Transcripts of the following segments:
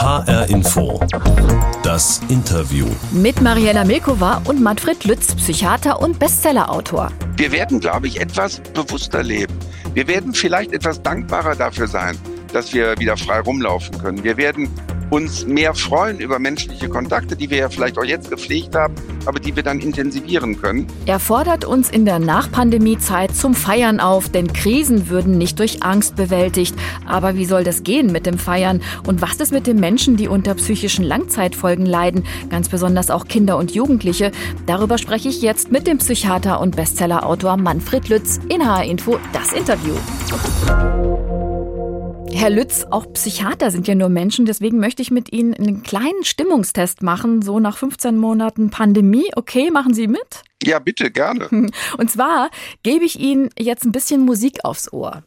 HR Info. Das Interview. Mit Mariella Milkova und Manfred Lütz, Psychiater und Bestsellerautor. Wir werden, glaube ich, etwas bewusster leben. Wir werden vielleicht etwas dankbarer dafür sein, dass wir wieder frei rumlaufen können. Wir werden uns mehr freuen über menschliche Kontakte, die wir ja vielleicht auch jetzt gepflegt haben, aber die wir dann intensivieren können. Er fordert uns in der Nachpandemiezeit zum Feiern auf, denn Krisen würden nicht durch Angst bewältigt. Aber wie soll das gehen mit dem Feiern? Und was ist mit den Menschen, die unter psychischen Langzeitfolgen leiden, ganz besonders auch Kinder und Jugendliche? Darüber spreche ich jetzt mit dem Psychiater und Bestsellerautor Manfred Lütz in HR Info das Interview. Herr Lütz, auch Psychiater sind ja nur Menschen, deswegen möchte ich mit Ihnen einen kleinen Stimmungstest machen, so nach 15 Monaten Pandemie. Okay, machen Sie mit? Ja, bitte, gerne. Und zwar gebe ich Ihnen jetzt ein bisschen Musik aufs Ohr.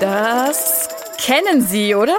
Das kennen Sie, oder?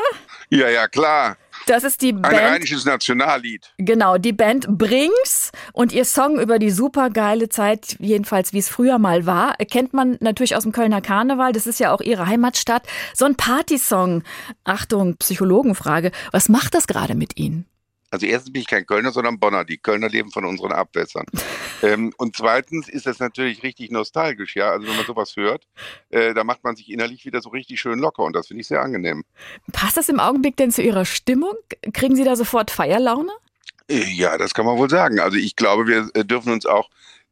Ja, ja, klar. Das ist die Ein Band. rheinisches Nationallied. Genau, die Band Brings und ihr Song über die supergeile Zeit, jedenfalls wie es früher mal war, kennt man natürlich aus dem Kölner Karneval. Das ist ja auch ihre Heimatstadt. So ein Partysong. Achtung, Psychologenfrage. Was macht das gerade mit Ihnen? Also erstens bin ich kein Kölner, sondern Bonner. Die Kölner leben von unseren Abwässern. ähm, und zweitens ist das natürlich richtig nostalgisch, ja. Also wenn man sowas hört, äh, da macht man sich innerlich wieder so richtig schön locker und das finde ich sehr angenehm. Passt das im Augenblick denn zu Ihrer Stimmung? Kriegen Sie da sofort Feierlaune? Äh, ja, das kann man wohl sagen. Also ich glaube, wir äh, dürfen uns auch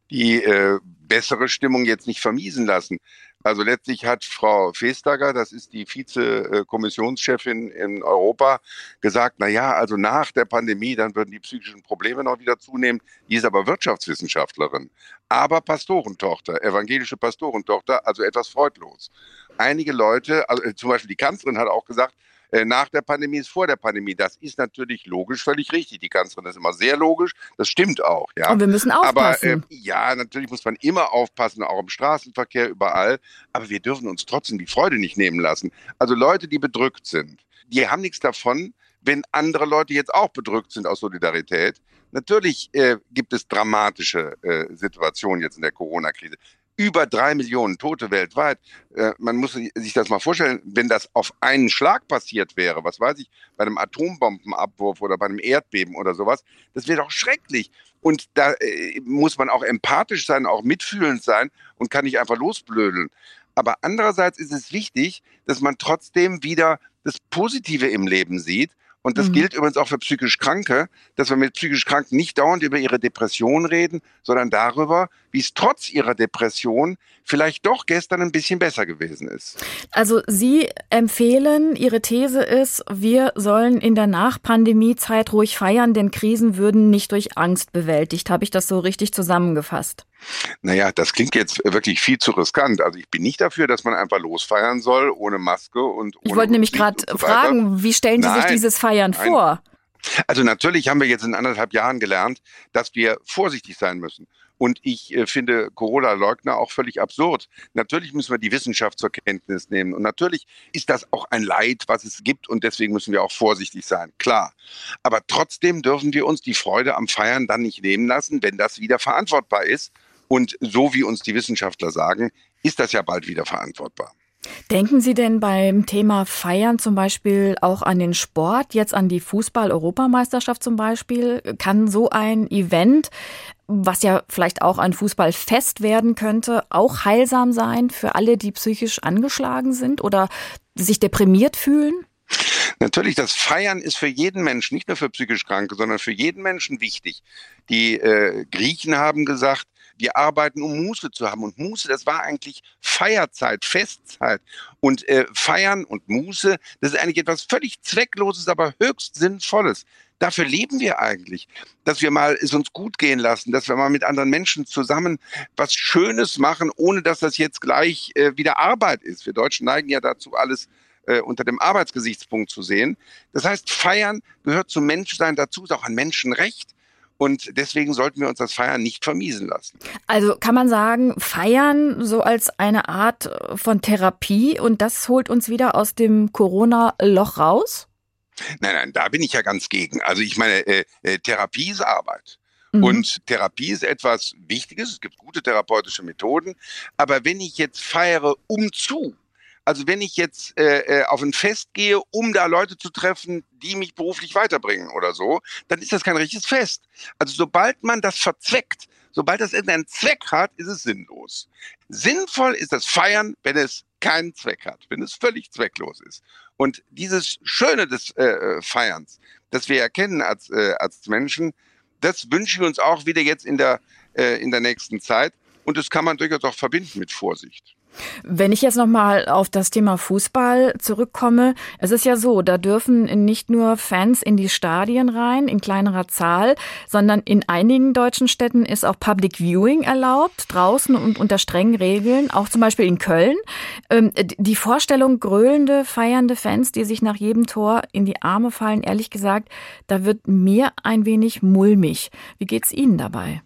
die äh, bessere Stimmung jetzt nicht vermiesen lassen. Also letztlich hat Frau Vestager, das ist die Vize-Kommissionschefin in Europa, gesagt, na ja, also nach der Pandemie, dann würden die psychischen Probleme noch wieder zunehmen. Die ist aber Wirtschaftswissenschaftlerin, aber Pastorentochter, evangelische Pastorentochter, also etwas freudlos. Einige Leute, also zum Beispiel die Kanzlerin hat auch gesagt, nach der Pandemie ist vor der Pandemie. Das ist natürlich logisch, völlig richtig. Die Kanzlerin ist immer sehr logisch. Das stimmt auch. Ja. Und wir müssen aufpassen. Aber äh, ja, natürlich muss man immer aufpassen, auch im Straßenverkehr, überall. Aber wir dürfen uns trotzdem die Freude nicht nehmen lassen. Also Leute, die bedrückt sind, die haben nichts davon, wenn andere Leute jetzt auch bedrückt sind aus Solidarität. Natürlich äh, gibt es dramatische äh, Situationen jetzt in der Corona-Krise über drei Millionen Tote weltweit. Äh, man muss sich das mal vorstellen, wenn das auf einen Schlag passiert wäre, was weiß ich, bei einem Atombombenabwurf oder bei einem Erdbeben oder sowas, das wäre doch schrecklich. Und da äh, muss man auch empathisch sein, auch mitfühlend sein und kann nicht einfach losblödeln. Aber andererseits ist es wichtig, dass man trotzdem wieder das Positive im Leben sieht und das mhm. gilt übrigens auch für psychisch Kranke, dass wir mit psychisch Kranken nicht dauernd über ihre Depression reden, sondern darüber, wie es trotz ihrer Depression vielleicht doch gestern ein bisschen besser gewesen ist. Also Sie empfehlen, Ihre These ist, wir sollen in der Nachpandemiezeit ruhig feiern, denn Krisen würden nicht durch Angst bewältigt. Habe ich das so richtig zusammengefasst? Naja, das klingt jetzt wirklich viel zu riskant. Also ich bin nicht dafür, dass man einfach losfeiern soll, ohne Maske und ohne Ich wollte nämlich gerade so fragen, wie stellen Sie nein, sich dieses Feiern nein. vor? Also natürlich haben wir jetzt in anderthalb Jahren gelernt, dass wir vorsichtig sein müssen. Und ich äh, finde Corona-Leugner auch völlig absurd. Natürlich müssen wir die Wissenschaft zur Kenntnis nehmen. Und natürlich ist das auch ein Leid, was es gibt. Und deswegen müssen wir auch vorsichtig sein. Klar. Aber trotzdem dürfen wir uns die Freude am Feiern dann nicht nehmen lassen, wenn das wieder verantwortbar ist. Und so wie uns die Wissenschaftler sagen, ist das ja bald wieder verantwortbar. Denken Sie denn beim Thema Feiern zum Beispiel auch an den Sport, jetzt an die Fußball-Europameisterschaft zum Beispiel? Kann so ein Event, was ja vielleicht auch ein Fußballfest werden könnte, auch heilsam sein für alle, die psychisch angeschlagen sind oder sich deprimiert fühlen? Natürlich, das Feiern ist für jeden Menschen, nicht nur für psychisch Kranke, sondern für jeden Menschen wichtig. Die äh, Griechen haben gesagt, wir arbeiten, um Muße zu haben. Und Muße, das war eigentlich Feierzeit, Festzeit. Und äh, Feiern und Muße, das ist eigentlich etwas völlig Zweckloses, aber höchst Sinnvolles. Dafür leben wir eigentlich, dass wir mal es uns gut gehen lassen, dass wir mal mit anderen Menschen zusammen was Schönes machen, ohne dass das jetzt gleich äh, wieder Arbeit ist. Wir Deutschen neigen ja dazu, alles äh, unter dem Arbeitsgesichtspunkt zu sehen. Das heißt, feiern gehört zum Menschsein dazu, ist auch ein Menschenrecht. Und deswegen sollten wir uns das Feiern nicht vermiesen lassen. Also kann man sagen, Feiern so als eine Art von Therapie und das holt uns wieder aus dem Corona-Loch raus? Nein, nein, da bin ich ja ganz gegen. Also ich meine, äh, äh, Therapie ist Arbeit. Mhm. Und Therapie ist etwas Wichtiges. Es gibt gute therapeutische Methoden. Aber wenn ich jetzt feiere um zu, also wenn ich jetzt äh, äh, auf ein Fest gehe, um da Leute zu treffen, die mich beruflich weiterbringen oder so, dann ist das kein richtiges Fest. Also sobald man das verzweckt, sobald das irgendeinen Zweck hat, ist es sinnlos. Sinnvoll ist das Feiern, wenn es keinen Zweck hat, wenn es völlig zwecklos ist. Und dieses Schöne des äh, äh Feierns, das wir erkennen als, äh, als Menschen, das wünschen wir uns auch wieder jetzt in der, äh, in der nächsten Zeit. Und das kann man durchaus auch verbinden mit Vorsicht. Wenn ich jetzt nochmal auf das Thema Fußball zurückkomme, es ist ja so, da dürfen nicht nur Fans in die Stadien rein, in kleinerer Zahl, sondern in einigen deutschen Städten ist auch Public Viewing erlaubt, draußen und unter strengen Regeln, auch zum Beispiel in Köln. Ähm, die Vorstellung, gröhlende, feiernde Fans, die sich nach jedem Tor in die Arme fallen, ehrlich gesagt, da wird mir ein wenig mulmig. Wie geht's Ihnen dabei?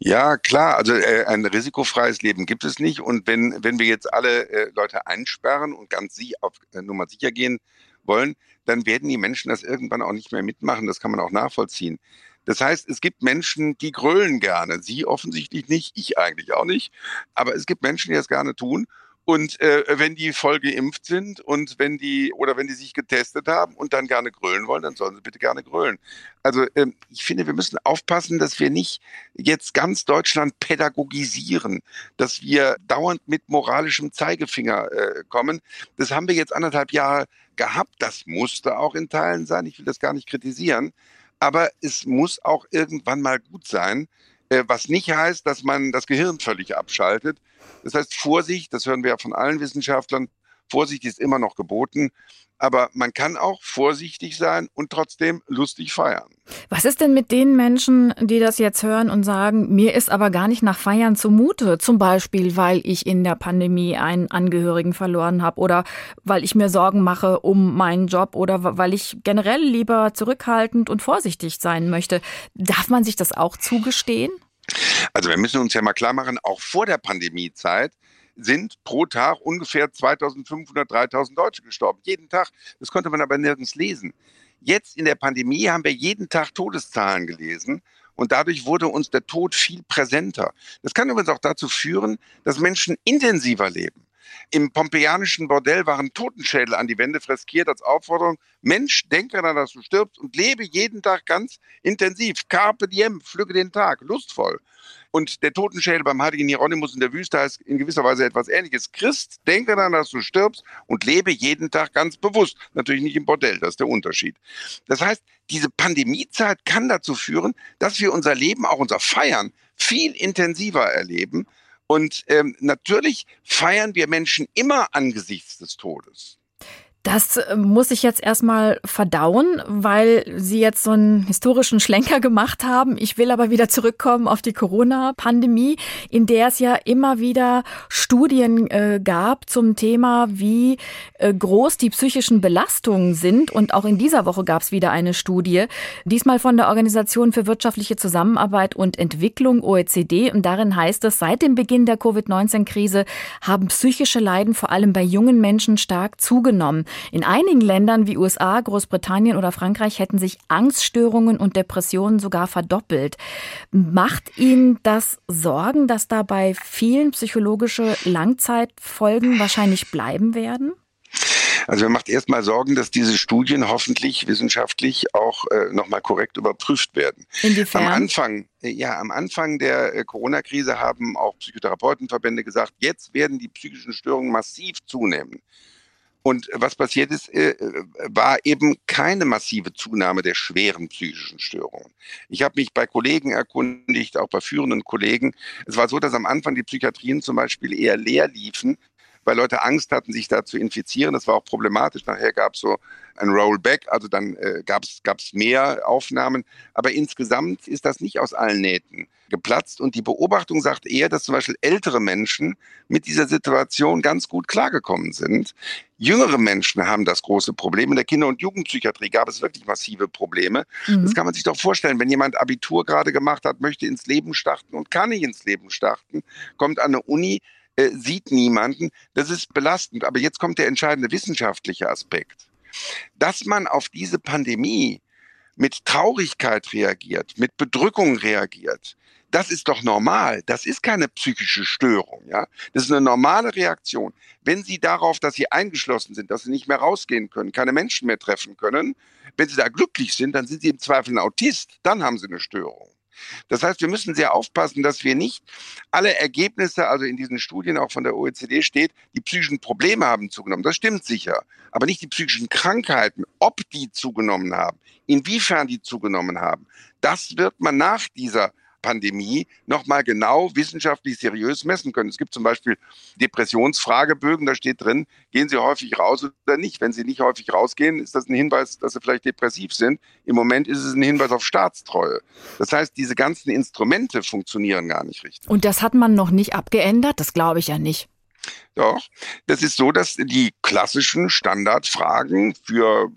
Ja, klar. Also äh, ein risikofreies Leben gibt es nicht. Und wenn, wenn wir jetzt alle äh, Leute einsperren und ganz sie auf äh, Nummer sicher gehen wollen, dann werden die Menschen das irgendwann auch nicht mehr mitmachen. Das kann man auch nachvollziehen. Das heißt, es gibt Menschen, die grölen gerne. Sie offensichtlich nicht, ich eigentlich auch nicht. Aber es gibt Menschen, die das gerne tun. Und äh, wenn die voll geimpft sind und wenn die oder wenn die sich getestet haben und dann gerne grölen wollen, dann sollen sie bitte gerne grölen. Also ähm, ich finde, wir müssen aufpassen, dass wir nicht jetzt ganz Deutschland pädagogisieren, dass wir dauernd mit moralischem Zeigefinger äh, kommen. Das haben wir jetzt anderthalb Jahre gehabt. Das musste auch in Teilen sein. Ich will das gar nicht kritisieren. Aber es muss auch irgendwann mal gut sein. Äh, was nicht heißt, dass man das Gehirn völlig abschaltet. Das heißt, Vorsicht, das hören wir ja von allen Wissenschaftlern, Vorsicht ist immer noch geboten, aber man kann auch vorsichtig sein und trotzdem lustig feiern. Was ist denn mit den Menschen, die das jetzt hören und sagen, mir ist aber gar nicht nach Feiern zumute, zum Beispiel, weil ich in der Pandemie einen Angehörigen verloren habe oder weil ich mir Sorgen mache um meinen Job oder weil ich generell lieber zurückhaltend und vorsichtig sein möchte. Darf man sich das auch zugestehen? Also wir müssen uns ja mal klar machen, auch vor der Pandemiezeit sind pro Tag ungefähr 2500, 3000 Deutsche gestorben. Jeden Tag. Das konnte man aber nirgends lesen. Jetzt in der Pandemie haben wir jeden Tag Todeszahlen gelesen. Und dadurch wurde uns der Tod viel präsenter. Das kann übrigens auch dazu führen, dass Menschen intensiver leben. Im pompeianischen Bordell waren Totenschädel an die Wände freskiert als Aufforderung, Mensch, denke daran, dass du stirbst und lebe jeden Tag ganz intensiv. Carpe diem, pflücke den Tag, lustvoll. Und der Totenschädel beim heiligen Hieronymus in der Wüste heißt in gewisser Weise etwas ähnliches. Christ, denke daran, dass du stirbst und lebe jeden Tag ganz bewusst. Natürlich nicht im Bordell, das ist der Unterschied. Das heißt, diese Pandemiezeit kann dazu führen, dass wir unser Leben, auch unser Feiern, viel intensiver erleben und ähm, natürlich feiern wir Menschen immer angesichts des Todes. Das äh, muss ich jetzt erstmal verdauen, weil Sie jetzt so einen historischen Schlenker gemacht haben. Ich will aber wieder zurückkommen auf die Corona-Pandemie, in der es ja immer wieder Studien äh, gab zum Thema, wie äh, groß die psychischen Belastungen sind. Und auch in dieser Woche gab es wieder eine Studie, diesmal von der Organisation für wirtschaftliche Zusammenarbeit und Entwicklung OECD. Und darin heißt es, seit dem Beginn der Covid-19-Krise haben psychische Leiden vor allem bei jungen Menschen stark zugenommen. In einigen Ländern wie USA, Großbritannien oder Frankreich hätten sich Angststörungen und Depressionen sogar verdoppelt. Macht Ihnen das Sorgen, dass dabei vielen psychologische Langzeitfolgen wahrscheinlich bleiben werden? Also mir macht erstmal Sorgen, dass diese Studien hoffentlich wissenschaftlich auch äh, nochmal korrekt überprüft werden. Inwiefern? Am Anfang, äh, ja, am Anfang der äh, Corona-Krise haben auch Psychotherapeutenverbände gesagt, jetzt werden die psychischen Störungen massiv zunehmen. Und was passiert ist, äh, war eben keine massive Zunahme der schweren psychischen Störungen. Ich habe mich bei Kollegen erkundigt, auch bei führenden Kollegen. Es war so, dass am Anfang die Psychiatrien zum Beispiel eher leer liefen, weil Leute Angst hatten, sich da zu infizieren. Das war auch problematisch. Nachher gab es so ein Rollback, also dann äh, gab es mehr Aufnahmen. Aber insgesamt ist das nicht aus allen Nähten geplatzt. Und die Beobachtung sagt eher, dass zum Beispiel ältere Menschen mit dieser Situation ganz gut klargekommen sind. Jüngere Menschen haben das große Problem. In der Kinder- und Jugendpsychiatrie gab es wirklich massive Probleme. Mhm. Das kann man sich doch vorstellen, wenn jemand Abitur gerade gemacht hat, möchte ins Leben starten und kann nicht ins Leben starten, kommt an eine Uni, äh, sieht niemanden. Das ist belastend. Aber jetzt kommt der entscheidende wissenschaftliche Aspekt. Dass man auf diese Pandemie mit Traurigkeit reagiert, mit Bedrückung reagiert, das ist doch normal. Das ist keine psychische Störung, ja. Das ist eine normale Reaktion. Wenn Sie darauf, dass Sie eingeschlossen sind, dass Sie nicht mehr rausgehen können, keine Menschen mehr treffen können, wenn Sie da glücklich sind, dann sind Sie im Zweifel ein Autist. Dann haben Sie eine Störung. Das heißt, wir müssen sehr aufpassen, dass wir nicht alle Ergebnisse, also in diesen Studien auch von der OECD steht, die psychischen Probleme haben zugenommen. Das stimmt sicher. Aber nicht die psychischen Krankheiten, ob die zugenommen haben, inwiefern die zugenommen haben. Das wird man nach dieser Pandemie nochmal genau wissenschaftlich seriös messen können. Es gibt zum Beispiel Depressionsfragebögen, da steht drin, gehen Sie häufig raus oder nicht. Wenn Sie nicht häufig rausgehen, ist das ein Hinweis, dass Sie vielleicht depressiv sind. Im Moment ist es ein Hinweis auf Staatstreue. Das heißt, diese ganzen Instrumente funktionieren gar nicht richtig. Und das hat man noch nicht abgeändert? Das glaube ich ja nicht. Doch, das ist so, dass die klassischen Standardfragen für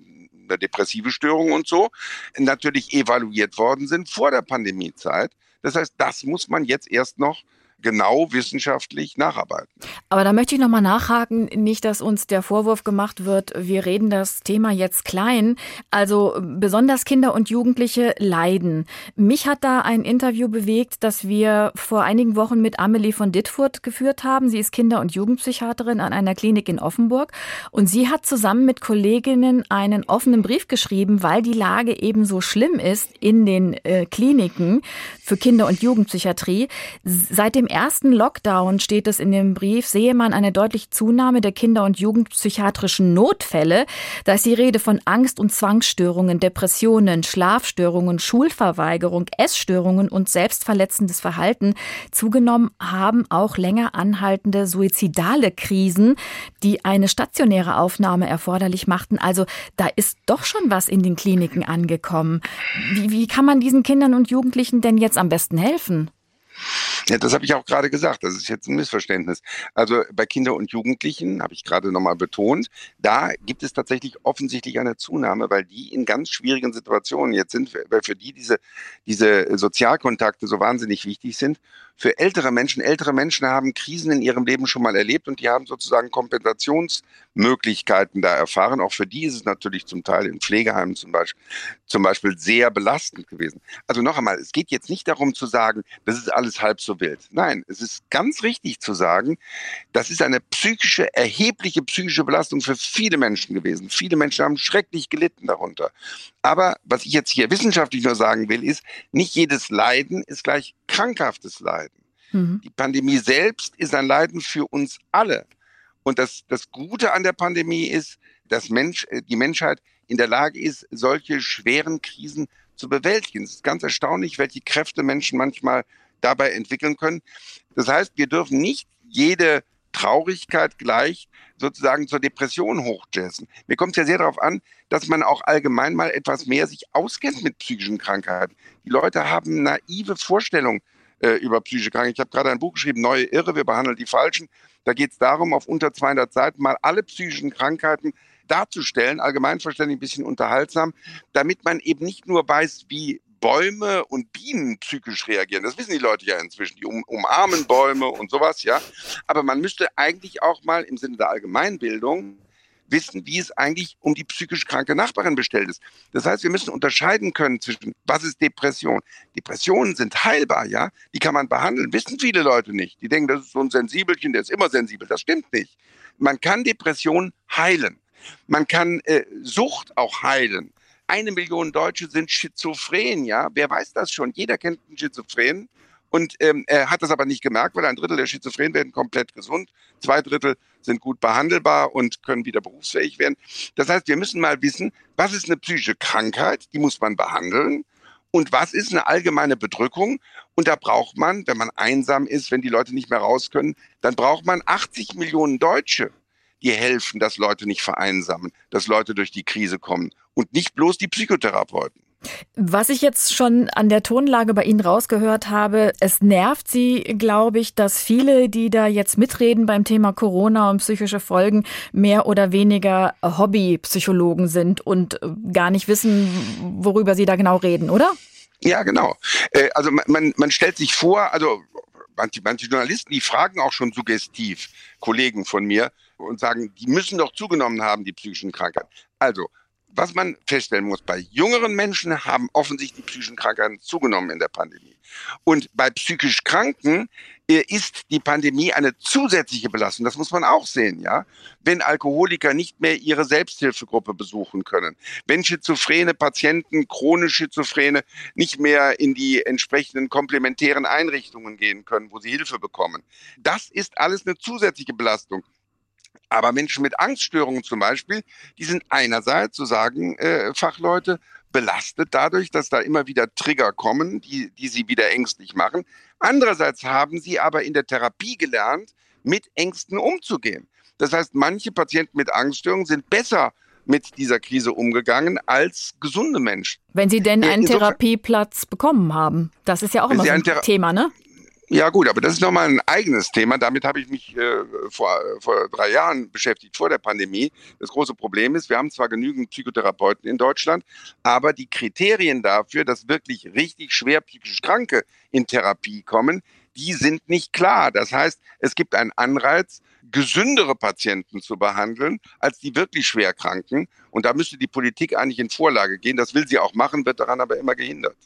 eine depressive Störung und so natürlich evaluiert worden sind vor der Pandemiezeit. Das heißt, das muss man jetzt erst noch genau wissenschaftlich nacharbeiten. Aber da möchte ich nochmal nachhaken, nicht, dass uns der Vorwurf gemacht wird, wir reden das Thema jetzt klein. Also besonders Kinder und Jugendliche leiden. Mich hat da ein Interview bewegt, das wir vor einigen Wochen mit Amelie von Dittfurt geführt haben. Sie ist Kinder- und Jugendpsychiaterin an einer Klinik in Offenburg und sie hat zusammen mit Kolleginnen einen offenen Brief geschrieben, weil die Lage eben so schlimm ist in den äh, Kliniken für Kinder- und Jugendpsychiatrie. Seit dem ersten Lockdown steht es in dem Brief, sehe man eine deutliche Zunahme der Kinder- und Jugendpsychiatrischen Notfälle. Da ist die Rede von Angst- und Zwangsstörungen, Depressionen, Schlafstörungen, Schulverweigerung, Essstörungen und selbstverletzendes Verhalten. Zugenommen haben auch länger anhaltende suizidale Krisen, die eine stationäre Aufnahme erforderlich machten. Also da ist doch schon was in den Kliniken angekommen. Wie, wie kann man diesen Kindern und Jugendlichen denn jetzt am besten helfen? Ja, das habe ich auch gerade gesagt. Das ist jetzt ein Missverständnis. Also bei Kindern und Jugendlichen, habe ich gerade nochmal betont, da gibt es tatsächlich offensichtlich eine Zunahme, weil die in ganz schwierigen Situationen jetzt sind, weil für die diese, diese Sozialkontakte so wahnsinnig wichtig sind für ältere Menschen. Ältere Menschen haben Krisen in ihrem Leben schon mal erlebt und die haben sozusagen Kompensationsmöglichkeiten da erfahren. Auch für die ist es natürlich zum Teil in Pflegeheimen zum Beispiel, zum Beispiel sehr belastend gewesen. Also noch einmal, es geht jetzt nicht darum zu sagen, das ist alles halb so wild. Nein, es ist ganz richtig zu sagen, das ist eine psychische, erhebliche psychische Belastung für viele Menschen gewesen. Viele Menschen haben schrecklich gelitten darunter. Aber was ich jetzt hier wissenschaftlich nur sagen will, ist, nicht jedes Leiden ist gleich krankhaftes Leiden. Mhm. Die Pandemie selbst ist ein Leiden für uns alle. Und das, das Gute an der Pandemie ist, dass Mensch, äh, die Menschheit in der Lage ist, solche schweren Krisen zu bewältigen. Es ist ganz erstaunlich, welche Kräfte Menschen manchmal dabei entwickeln können. Das heißt, wir dürfen nicht jede Traurigkeit gleich sozusagen zur Depression hochjazzen. Mir kommt es ja sehr darauf an, dass man auch allgemein mal etwas mehr sich auskennt mit psychischen Krankheiten. Die Leute haben naive Vorstellungen äh, über psychische Krankheiten. Ich habe gerade ein Buch geschrieben, Neue Irre, wir behandeln die Falschen. Da geht es darum, auf unter 200 Seiten mal alle psychischen Krankheiten darzustellen, allgemeinverständlich ein bisschen unterhaltsam, damit man eben nicht nur weiß, wie Bäume und Bienen psychisch reagieren. Das wissen die Leute ja inzwischen. Die um, umarmen Bäume und sowas, ja. Aber man müsste eigentlich auch mal im Sinne der Allgemeinbildung wissen, wie es eigentlich um die psychisch kranke Nachbarin bestellt ist. Das heißt, wir müssen unterscheiden können zwischen, was ist Depression? Depressionen sind heilbar, ja? Die kann man behandeln, wissen viele Leute nicht. Die denken, das ist so ein Sensibelchen, der ist immer sensibel. Das stimmt nicht. Man kann Depression heilen. Man kann äh, Sucht auch heilen. Eine Million Deutsche sind schizophren, ja? Wer weiß das schon? Jeder kennt einen Schizophren. Und ähm, er hat das aber nicht gemerkt, weil ein Drittel der Schizophrenen werden komplett gesund, zwei Drittel sind gut behandelbar und können wieder berufsfähig werden. Das heißt, wir müssen mal wissen, was ist eine psychische Krankheit, die muss man behandeln. Und was ist eine allgemeine Bedrückung? Und da braucht man, wenn man einsam ist, wenn die Leute nicht mehr raus können, dann braucht man 80 Millionen Deutsche, die helfen, dass Leute nicht vereinsamen, dass Leute durch die Krise kommen und nicht bloß die Psychotherapeuten. Was ich jetzt schon an der Tonlage bei Ihnen rausgehört habe, es nervt Sie, glaube ich, dass viele, die da jetzt mitreden beim Thema Corona und psychische Folgen, mehr oder weniger Hobbypsychologen sind und gar nicht wissen, worüber Sie da genau reden, oder? Ja, genau. Äh, also man, man stellt sich vor, also manche, manche Journalisten, die fragen auch schon suggestiv Kollegen von mir und sagen, die müssen doch zugenommen haben, die psychischen Krankheiten. Also, was man feststellen muss, bei jüngeren Menschen haben offensichtlich die psychischen Krankheiten zugenommen in der Pandemie. Und bei psychisch Kranken äh, ist die Pandemie eine zusätzliche Belastung. Das muss man auch sehen, ja. Wenn Alkoholiker nicht mehr ihre Selbsthilfegruppe besuchen können, wenn schizophrene Patienten, chronisch Schizophrene, nicht mehr in die entsprechenden komplementären Einrichtungen gehen können, wo sie Hilfe bekommen. Das ist alles eine zusätzliche Belastung. Aber Menschen mit Angststörungen zum Beispiel, die sind einerseits, so sagen äh, Fachleute, belastet dadurch, dass da immer wieder Trigger kommen, die, die sie wieder ängstlich machen. Andererseits haben sie aber in der Therapie gelernt, mit Ängsten umzugehen. Das heißt, manche Patienten mit Angststörungen sind besser mit dieser Krise umgegangen als gesunde Menschen. Wenn sie denn einen Insofern, Therapieplatz bekommen haben. Das ist ja auch immer so ein Thema, ne? Ja gut, aber das ist nochmal ein eigenes Thema. Damit habe ich mich äh, vor, vor drei Jahren beschäftigt, vor der Pandemie. Das große Problem ist, wir haben zwar genügend Psychotherapeuten in Deutschland, aber die Kriterien dafür, dass wirklich richtig schwer psychisch Kranke in Therapie kommen, die sind nicht klar. Das heißt, es gibt einen Anreiz, gesündere Patienten zu behandeln als die wirklich Schwerkranken. Und da müsste die Politik eigentlich in Vorlage gehen. Das will sie auch machen, wird daran aber immer gehindert.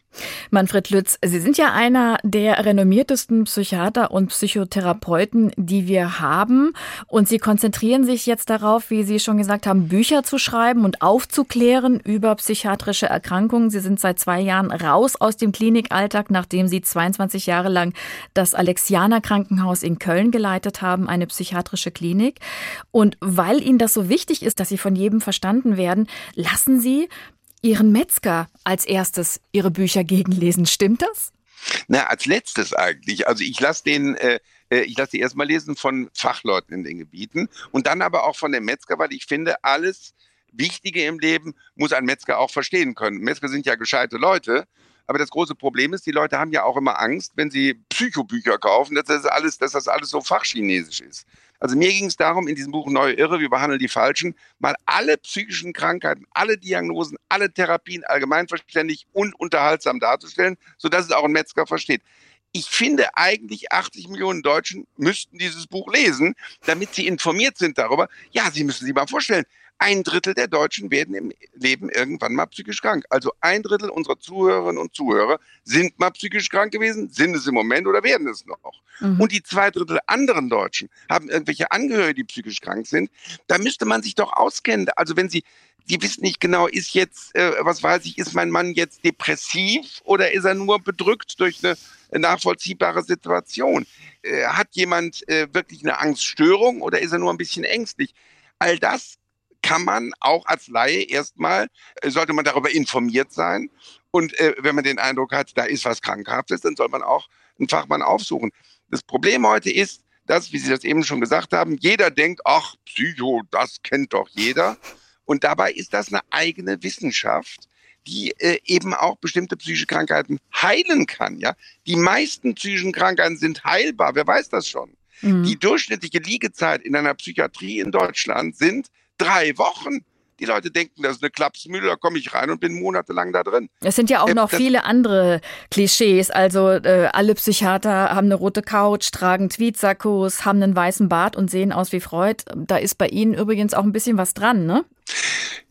Manfred Lütz, Sie sind ja einer der renommiertesten Psychiater und Psychotherapeuten, die wir haben. Und Sie konzentrieren sich jetzt darauf, wie Sie schon gesagt haben, Bücher zu schreiben und aufzuklären über psychiatrische Erkrankungen. Sie sind seit zwei Jahren raus aus dem Klinikalltag, nachdem Sie 22 Jahre lang das Alexianer Krankenhaus in Köln geleitet haben, eine psychiatrische Klinik. Und weil Ihnen das so wichtig ist, dass Sie von jedem verstanden werden, lassen Sie Ihren Metzger als erstes Ihre Bücher gegenlesen. Stimmt das? Na, als letztes eigentlich. Also ich lasse den, äh, äh ich lasse die erstmal lesen von Fachleuten in den Gebieten und dann aber auch von dem Metzger, weil ich finde, alles Wichtige im Leben muss ein Metzger auch verstehen können. Metzger sind ja gescheite Leute. Aber das große Problem ist, die Leute haben ja auch immer Angst, wenn sie Psychobücher kaufen, dass das alles, dass das alles so fachchinesisch ist. Also mir ging es darum, in diesem Buch Neue Irre, wir behandeln die Falschen, mal alle psychischen Krankheiten, alle Diagnosen, alle Therapien allgemeinverständlich und unterhaltsam darzustellen, sodass es auch ein Metzger versteht. Ich finde eigentlich 80 Millionen Deutschen müssten dieses Buch lesen, damit sie informiert sind darüber. Ja, Sie müssen sich mal vorstellen, ein Drittel der Deutschen werden im Leben irgendwann mal psychisch krank. Also ein Drittel unserer Zuhörerinnen und Zuhörer sind mal psychisch krank gewesen, sind es im Moment oder werden es noch. Mhm. Und die zwei Drittel anderen Deutschen haben irgendwelche Angehörige, die psychisch krank sind. Da müsste man sich doch auskennen. Also wenn sie die wissen nicht genau, ist jetzt, äh, was weiß ich, ist mein Mann jetzt depressiv oder ist er nur bedrückt durch eine nachvollziehbare Situation? Äh, hat jemand äh, wirklich eine Angststörung oder ist er nur ein bisschen ängstlich? All das kann man auch als Laie erstmal, äh, sollte man darüber informiert sein. Und äh, wenn man den Eindruck hat, da ist was Krankhaftes, dann soll man auch einen Fachmann aufsuchen. Das Problem heute ist, dass, wie Sie das eben schon gesagt haben, jeder denkt, ach, Psycho, das kennt doch jeder. Und dabei ist das eine eigene Wissenschaft, die äh, eben auch bestimmte psychische Krankheiten heilen kann. Ja, die meisten psychischen Krankheiten sind heilbar. Wer weiß das schon? Mhm. Die durchschnittliche Liegezeit in einer Psychiatrie in Deutschland sind drei Wochen. Die Leute denken, das ist eine Klapsmühle, da komme ich rein und bin monatelang da drin. Es sind ja auch äh, noch viele andere Klischees. Also äh, alle Psychiater haben eine rote Couch, tragen Tweetsackos, haben einen weißen Bart und sehen aus wie Freud. Da ist bei Ihnen übrigens auch ein bisschen was dran, ne?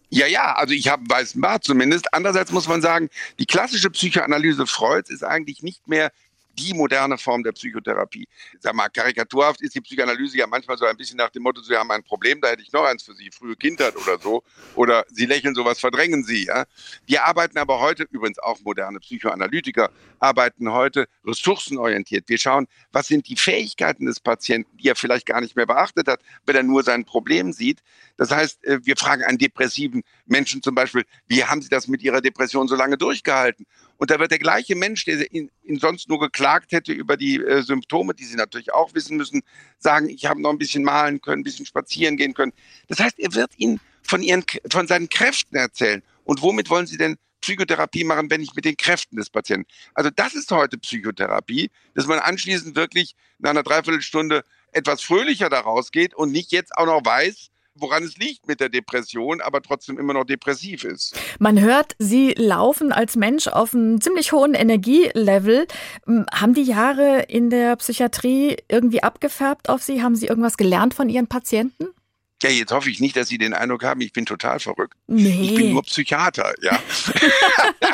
Ja, ja, also ich habe einen weißen Bart zumindest. Andererseits muss man sagen, die klassische Psychoanalyse Freuds ist eigentlich nicht mehr die moderne Form der Psychotherapie. Sag mal, karikaturhaft ist die Psychoanalyse ja manchmal so ein bisschen nach dem Motto, Sie haben ein Problem, da hätte ich noch eins für Sie, frühe Kindheit oder so. Oder Sie lächeln, sowas verdrängen Sie. Ja? Wir arbeiten aber heute, übrigens auch moderne Psychoanalytiker, arbeiten heute ressourcenorientiert. Wir schauen, was sind die Fähigkeiten des Patienten, die er vielleicht gar nicht mehr beachtet hat, wenn er nur sein Problem sieht. Das heißt, äh, wir fragen einen depressiven Menschen zum Beispiel, wie haben Sie das mit Ihrer Depression so lange durchgehalten? Und da wird der gleiche Mensch, der ihn, ihn sonst nur geklagt hätte über die äh, Symptome, die Sie natürlich auch wissen müssen, sagen, ich habe noch ein bisschen malen können, ein bisschen spazieren gehen können. Das heißt, er wird Ihnen von, ihren, von seinen Kräften erzählen. Und womit wollen Sie denn Psychotherapie machen, wenn nicht mit den Kräften des Patienten? Also das ist heute Psychotherapie, dass man anschließend wirklich nach einer Dreiviertelstunde etwas fröhlicher daraus geht und nicht jetzt auch noch weiß, woran es liegt mit der Depression, aber trotzdem immer noch depressiv ist. Man hört, Sie laufen als Mensch auf einem ziemlich hohen Energielevel. Hm, haben die Jahre in der Psychiatrie irgendwie abgefärbt auf Sie? Haben Sie irgendwas gelernt von Ihren Patienten? Ja, jetzt hoffe ich nicht, dass Sie den Eindruck haben, ich bin total verrückt. Nee. Ich bin nur Psychiater, ja.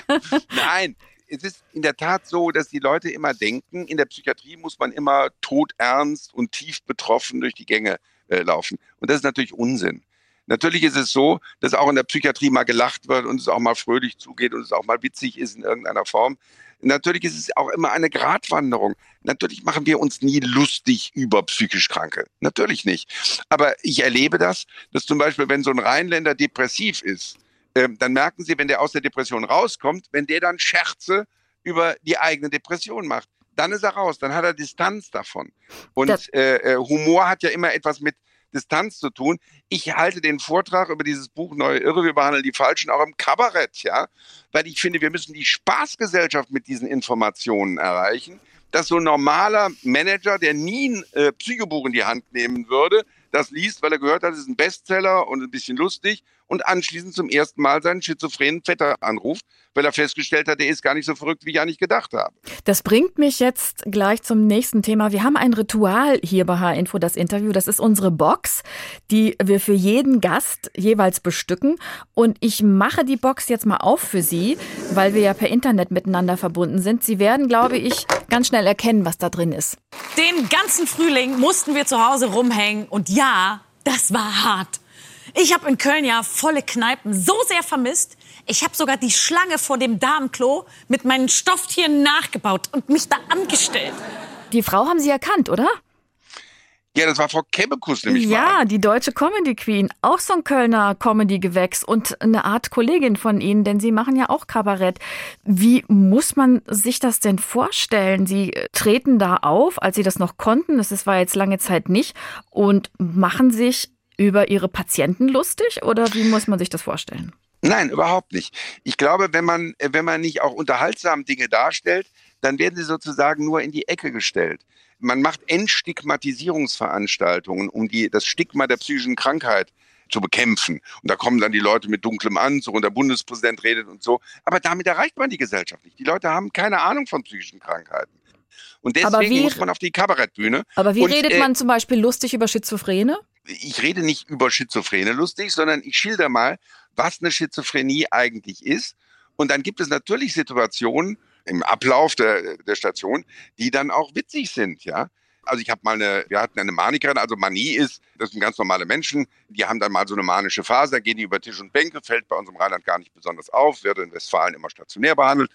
Nein, es ist in der Tat so, dass die Leute immer denken, in der Psychiatrie muss man immer todernst und tief betroffen durch die Gänge äh, laufen. Und das ist natürlich Unsinn. Natürlich ist es so, dass auch in der Psychiatrie mal gelacht wird und es auch mal fröhlich zugeht und es auch mal witzig ist in irgendeiner Form. Natürlich ist es auch immer eine Gratwanderung. Natürlich machen wir uns nie lustig über psychisch Kranke. Natürlich nicht. Aber ich erlebe das, dass zum Beispiel, wenn so ein Rheinländer depressiv ist, ähm, dann merken Sie, wenn der aus der Depression rauskommt, wenn der dann Scherze über die eigene Depression macht, dann ist er raus, dann hat er Distanz davon. Und äh, äh, Humor hat ja immer etwas mit Distanz zu tun. Ich halte den Vortrag über dieses Buch Neue Irre, wir behandeln die Falschen auch im Kabarett, ja, weil ich finde, wir müssen die Spaßgesellschaft mit diesen Informationen erreichen, dass so ein normaler Manager, der nie ein äh, Psychobuch in die Hand nehmen würde, das liest, weil er gehört hat, es ist ein Bestseller und ein bisschen lustig und anschließend zum ersten Mal seinen schizophrenen Vetter anruft, weil er festgestellt hat, er ist gar nicht so verrückt, wie ich eigentlich gedacht habe. Das bringt mich jetzt gleich zum nächsten Thema. Wir haben ein Ritual hier bei H-Info, das Interview. Das ist unsere Box, die wir für jeden Gast jeweils bestücken. Und ich mache die Box jetzt mal auf für Sie, weil wir ja per Internet miteinander verbunden sind. Sie werden, glaube ich, ganz schnell erkennen, was da drin ist. Den ganzen Frühling mussten wir zu Hause rumhängen. Und ja, das war hart. Ich habe in Köln ja volle Kneipen so sehr vermisst. Ich habe sogar die Schlange vor dem Damenklo mit meinen Stofftieren nachgebaut und mich da angestellt. Die Frau haben Sie erkannt, oder? Ja, das war Frau Kebekus nämlich. Ja, mal. die deutsche Comedy Queen. Auch so ein Kölner Comedy-Gewächs und eine Art Kollegin von Ihnen, denn Sie machen ja auch Kabarett. Wie muss man sich das denn vorstellen? Sie äh, treten da auf, als Sie das noch konnten, das war jetzt lange Zeit nicht, und machen sich über Ihre Patienten lustig oder wie muss man sich das vorstellen? Nein, überhaupt nicht. Ich glaube, wenn man, wenn man nicht auch unterhaltsam Dinge darstellt, dann werden sie sozusagen nur in die Ecke gestellt. Man macht Entstigmatisierungsveranstaltungen, um die, das Stigma der psychischen Krankheit zu bekämpfen. Und da kommen dann die Leute mit dunklem Anzug und der Bundespräsident redet und so. Aber damit erreicht man die Gesellschaft nicht. Die Leute haben keine Ahnung von psychischen Krankheiten. Und deswegen wie, muss man auf die Kabarettbühne. Aber wie und, redet man äh, zum Beispiel lustig über Schizophrene? Ich rede nicht über Schizophrene lustig, sondern ich schilder mal, was eine Schizophrenie eigentlich ist. Und dann gibt es natürlich Situationen im Ablauf der, der Station, die dann auch witzig sind, ja. Also ich habe mal eine, wir hatten eine Manikerin, also Manie ist, das sind ganz normale Menschen, die haben dann mal so eine manische Phase, da gehen die über Tisch und Bänke, fällt bei uns im Rheinland gar nicht besonders auf, wird in Westfalen immer stationär behandelt.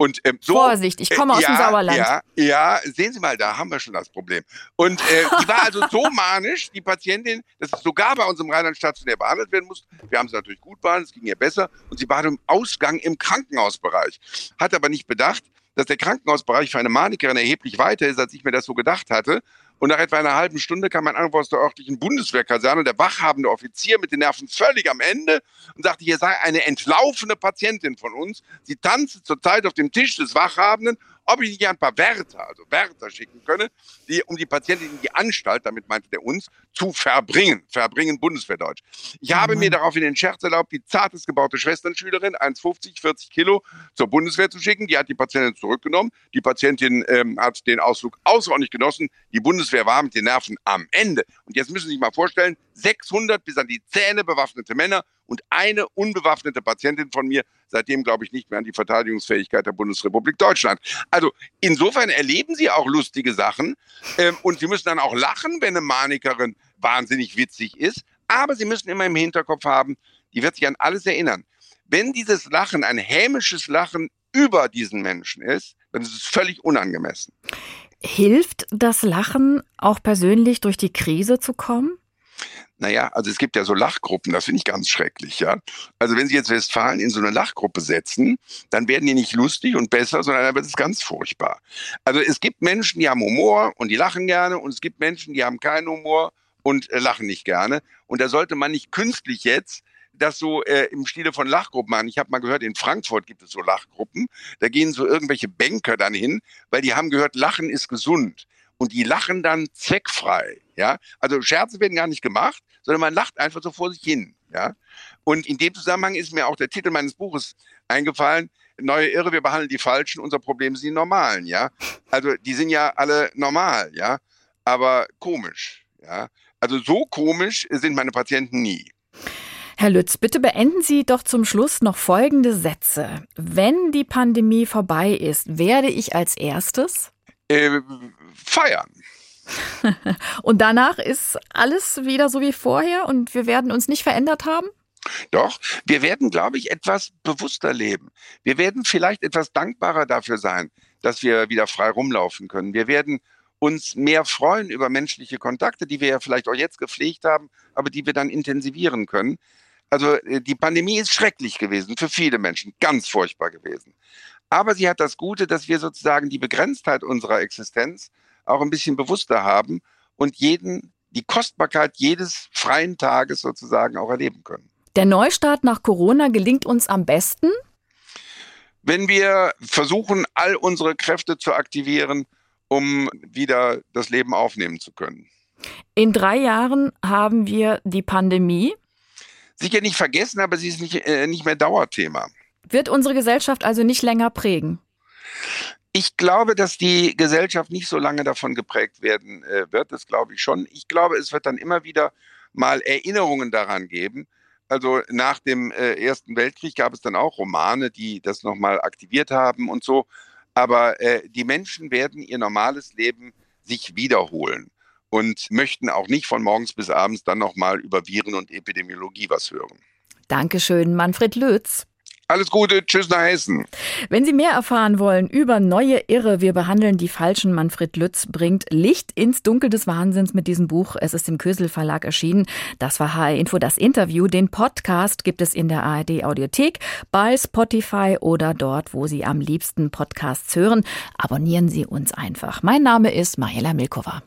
Und ähm, so, Vorsicht, ich komme aus äh, ja, dem Sauerland. Ja, ja, sehen Sie mal, da haben wir schon das Problem. Und äh, die war also so manisch, die Patientin, dass es sogar bei uns im Rheinland stationär behandelt werden musste. Wir haben sie natürlich gut behandelt, es ging ihr besser. Und sie war im Ausgang im Krankenhausbereich. Hat aber nicht bedacht, dass der Krankenhausbereich für eine Manikerin erheblich weiter ist, als ich mir das so gedacht hatte. Und nach etwa einer halben Stunde kam ein Anruf aus der örtlichen Bundeswehrkaserne, der wachhabende Offizier mit den Nerven völlig am Ende und sagte, hier sei eine entlaufene Patientin von uns. Sie tanze zurzeit auf dem Tisch des Wachhabenden ob ich nicht ein paar Wärter, also Wärter schicken könne, die, um die Patientin in die Anstalt, damit meinte der uns, zu verbringen. Verbringen Bundeswehrdeutsch. Ich habe mir daraufhin den Scherz erlaubt, die zartest gebaute Schwesternschülerin, 1,50, 40 Kilo, zur Bundeswehr zu schicken. Die hat die Patientin zurückgenommen. Die Patientin ähm, hat den Ausflug außerordentlich genossen. Die Bundeswehr war mit den Nerven am Ende. Und jetzt müssen Sie sich mal vorstellen, 600 bis an die Zähne bewaffnete Männer und eine unbewaffnete Patientin von mir, seitdem glaube ich nicht mehr an die Verteidigungsfähigkeit der Bundesrepublik Deutschland. Also insofern erleben Sie auch lustige Sachen ähm, und Sie müssen dann auch lachen, wenn eine Manikerin wahnsinnig witzig ist. Aber Sie müssen immer im Hinterkopf haben, die wird sich an alles erinnern. Wenn dieses Lachen ein hämisches Lachen über diesen Menschen ist, dann ist es völlig unangemessen. Hilft das Lachen auch persönlich durch die Krise zu kommen? Naja, also es gibt ja so Lachgruppen, das finde ich ganz schrecklich, ja. Also wenn Sie jetzt Westfalen in so eine Lachgruppe setzen, dann werden die nicht lustig und besser, sondern dann wird es ganz furchtbar. Also es gibt Menschen, die haben Humor und die lachen gerne und es gibt Menschen, die haben keinen Humor und äh, lachen nicht gerne. Und da sollte man nicht künstlich jetzt das so äh, im Stile von Lachgruppen machen. Ich habe mal gehört, in Frankfurt gibt es so Lachgruppen. Da gehen so irgendwelche Banker dann hin, weil die haben gehört, Lachen ist gesund und die lachen dann zweckfrei. Ja, also Scherze werden gar nicht gemacht, sondern man lacht einfach so vor sich hin. Ja, und in dem Zusammenhang ist mir auch der Titel meines Buches eingefallen. Neue Irre, wir behandeln die Falschen, unser Problem sind die Normalen. Ja, also die sind ja alle normal. Ja, aber komisch. Ja, Also so komisch sind meine Patienten nie. Herr Lütz, bitte beenden Sie doch zum Schluss noch folgende Sätze. Wenn die Pandemie vorbei ist, werde ich als erstes äh, feiern. und danach ist alles wieder so wie vorher und wir werden uns nicht verändert haben? Doch, wir werden, glaube ich, etwas bewusster leben. Wir werden vielleicht etwas dankbarer dafür sein, dass wir wieder frei rumlaufen können. Wir werden uns mehr freuen über menschliche Kontakte, die wir ja vielleicht auch jetzt gepflegt haben, aber die wir dann intensivieren können. Also äh, die Pandemie ist schrecklich gewesen für viele Menschen, ganz furchtbar gewesen. Aber sie hat das Gute, dass wir sozusagen die Begrenztheit unserer Existenz auch ein bisschen bewusster haben und jeden, die Kostbarkeit jedes freien Tages sozusagen auch erleben können. Der Neustart nach Corona gelingt uns am besten, wenn wir versuchen, all unsere Kräfte zu aktivieren, um wieder das Leben aufnehmen zu können. In drei Jahren haben wir die Pandemie. Sicher nicht vergessen, aber sie ist nicht, äh, nicht mehr Dauerthema. Wird unsere Gesellschaft also nicht länger prägen? Ich glaube, dass die Gesellschaft nicht so lange davon geprägt werden äh, wird. Das glaube ich schon. Ich glaube, es wird dann immer wieder mal Erinnerungen daran geben. Also nach dem äh, Ersten Weltkrieg gab es dann auch Romane, die das nochmal aktiviert haben und so. Aber äh, die Menschen werden ihr normales Leben sich wiederholen und möchten auch nicht von morgens bis abends dann nochmal über Viren und Epidemiologie was hören. Dankeschön, Manfred Lötz. Alles Gute, tschüss nach Hessen. Wenn Sie mehr erfahren wollen über neue Irre, wir behandeln die falschen, Manfred Lütz bringt Licht ins Dunkel des Wahnsinns mit diesem Buch. Es ist im Kösel Verlag erschienen. Das war HR Info, das Interview. Den Podcast gibt es in der ARD Audiothek, bei Spotify oder dort, wo Sie am liebsten Podcasts hören. Abonnieren Sie uns einfach. Mein Name ist Mariela Milkova.